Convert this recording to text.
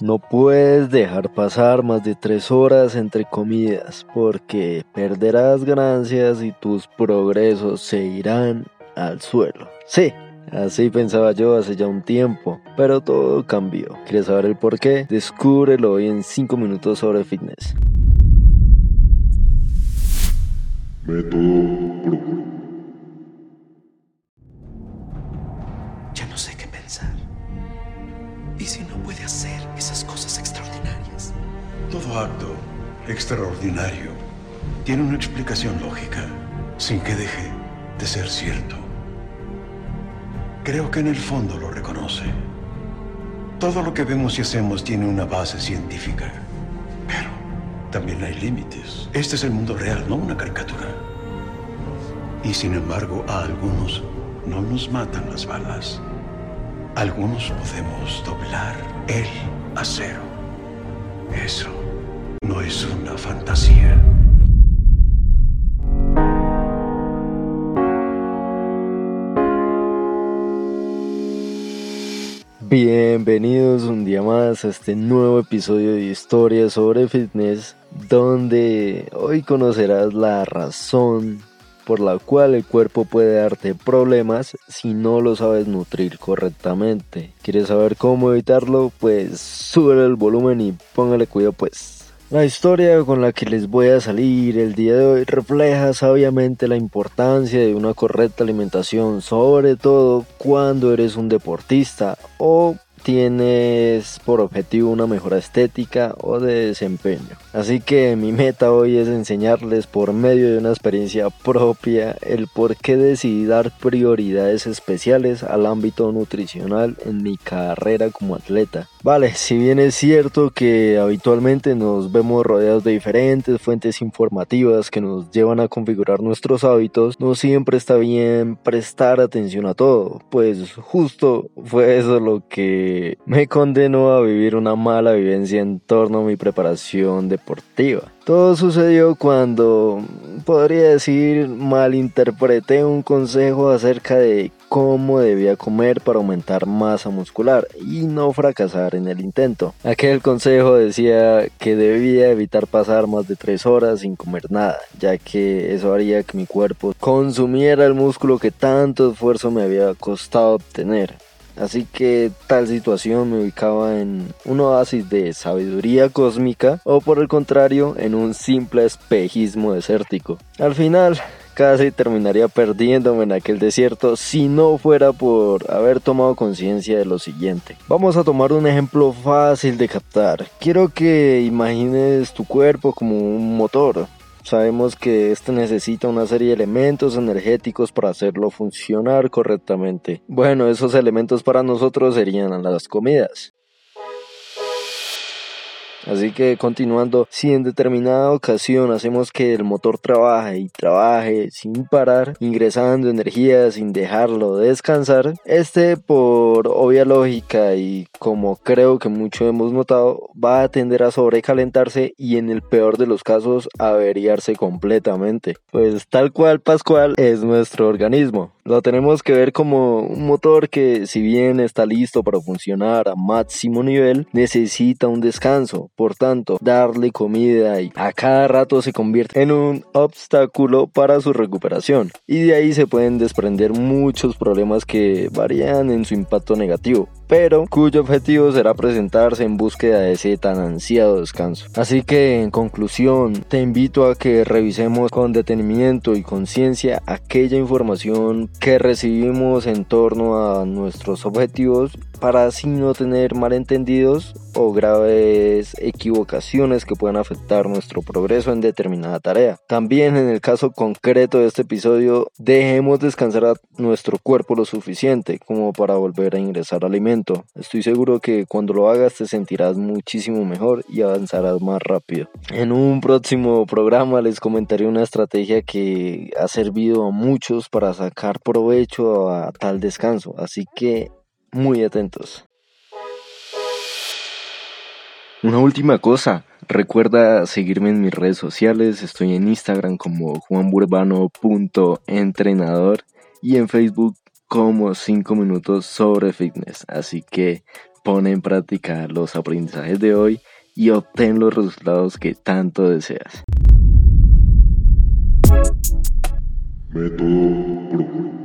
No puedes dejar pasar más de tres horas entre comidas porque perderás ganancias y tus progresos se irán al suelo. Sí, Así pensaba yo hace ya un tiempo, pero todo cambió. ¿Quieres saber el por qué? Descúbrelo hoy en 5 minutos sobre fitness. ¿Y si no puede hacer esas cosas extraordinarias? Todo acto extraordinario tiene una explicación lógica, sin que deje de ser cierto. Creo que en el fondo lo reconoce. Todo lo que vemos y hacemos tiene una base científica. Pero también hay límites. Este es el mundo real, no una caricatura. Y sin embargo, a algunos no nos matan las balas. Algunos podemos doblar el acero. Eso no es una fantasía. Bienvenidos un día más a este nuevo episodio de Historias sobre Fitness, donde hoy conocerás la razón por la cual el cuerpo puede darte problemas si no lo sabes nutrir correctamente. ¿Quieres saber cómo evitarlo? Pues sube el volumen y póngale cuidado pues. La historia con la que les voy a salir el día de hoy refleja sabiamente la importancia de una correcta alimentación, sobre todo cuando eres un deportista o tienes por objetivo una mejora estética o de desempeño. Así que mi meta hoy es enseñarles por medio de una experiencia propia el por qué decidí dar prioridades especiales al ámbito nutricional en mi carrera como atleta. Vale, si bien es cierto que habitualmente nos vemos rodeados de diferentes fuentes informativas que nos llevan a configurar nuestros hábitos, no siempre está bien prestar atención a todo, pues justo fue eso lo que me condenó a vivir una mala vivencia en torno a mi preparación Todo sucedió cuando, podría decir, malinterpreté un consejo acerca de cómo debía comer para aumentar masa muscular y no fracasar en el intento. Aquel consejo decía que debía evitar pasar más de 3 horas sin comer nada, ya que eso haría que mi cuerpo consumiera el músculo que tanto esfuerzo me había costado obtener. Así que tal situación me ubicaba en un oasis de sabiduría cósmica o por el contrario en un simple espejismo desértico. Al final casi terminaría perdiéndome en aquel desierto si no fuera por haber tomado conciencia de lo siguiente. Vamos a tomar un ejemplo fácil de captar. Quiero que imagines tu cuerpo como un motor. Sabemos que este necesita una serie de elementos energéticos para hacerlo funcionar correctamente. Bueno, esos elementos para nosotros serían las comidas. Así que continuando, si en determinada ocasión hacemos que el motor trabaje y trabaje sin parar, ingresando energía sin dejarlo descansar, este por obvia lógica y como creo que mucho hemos notado, va a tender a sobrecalentarse y en el peor de los casos averiarse completamente. Pues tal cual Pascual es nuestro organismo. Lo tenemos que ver como un motor que si bien está listo para funcionar a máximo nivel, necesita un descanso por tanto, darle comida y a cada rato se convierte en un obstáculo para su recuperación. Y de ahí se pueden desprender muchos problemas que varían en su impacto negativo pero cuyo objetivo será presentarse en búsqueda de ese tan ansiado descanso. Así que en conclusión, te invito a que revisemos con detenimiento y conciencia aquella información que recibimos en torno a nuestros objetivos para así no tener malentendidos o graves equivocaciones que puedan afectar nuestro progreso en determinada tarea. También en el caso concreto de este episodio, dejemos descansar nuestro cuerpo lo suficiente como para volver a ingresar alimentos Estoy seguro que cuando lo hagas te sentirás muchísimo mejor y avanzarás más rápido. En un próximo programa les comentaré una estrategia que ha servido a muchos para sacar provecho a tal descanso, así que muy atentos. Una última cosa, recuerda seguirme en mis redes sociales, estoy en Instagram como juanburbano.entrenador y en Facebook como 5 minutos sobre fitness. Así que pone en práctica los aprendizajes de hoy y obtén los resultados que tanto deseas. Método